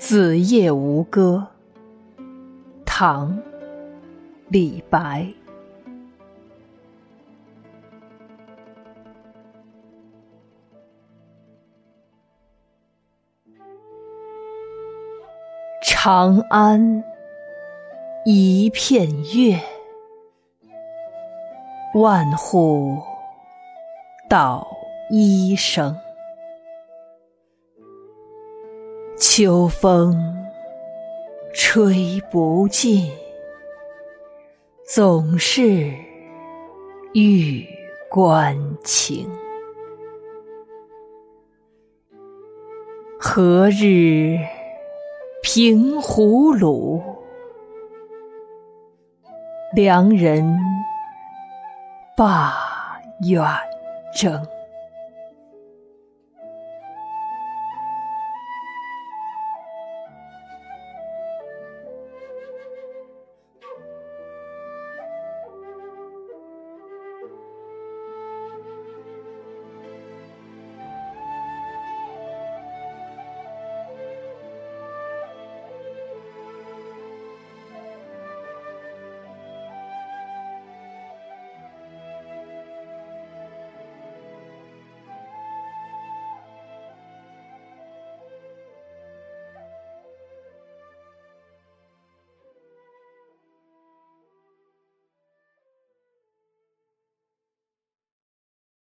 子夜吴歌，唐·李白。长安一片月，万户捣衣声。秋风吹不尽，总是玉关情。何日平胡虏？良人罢远征。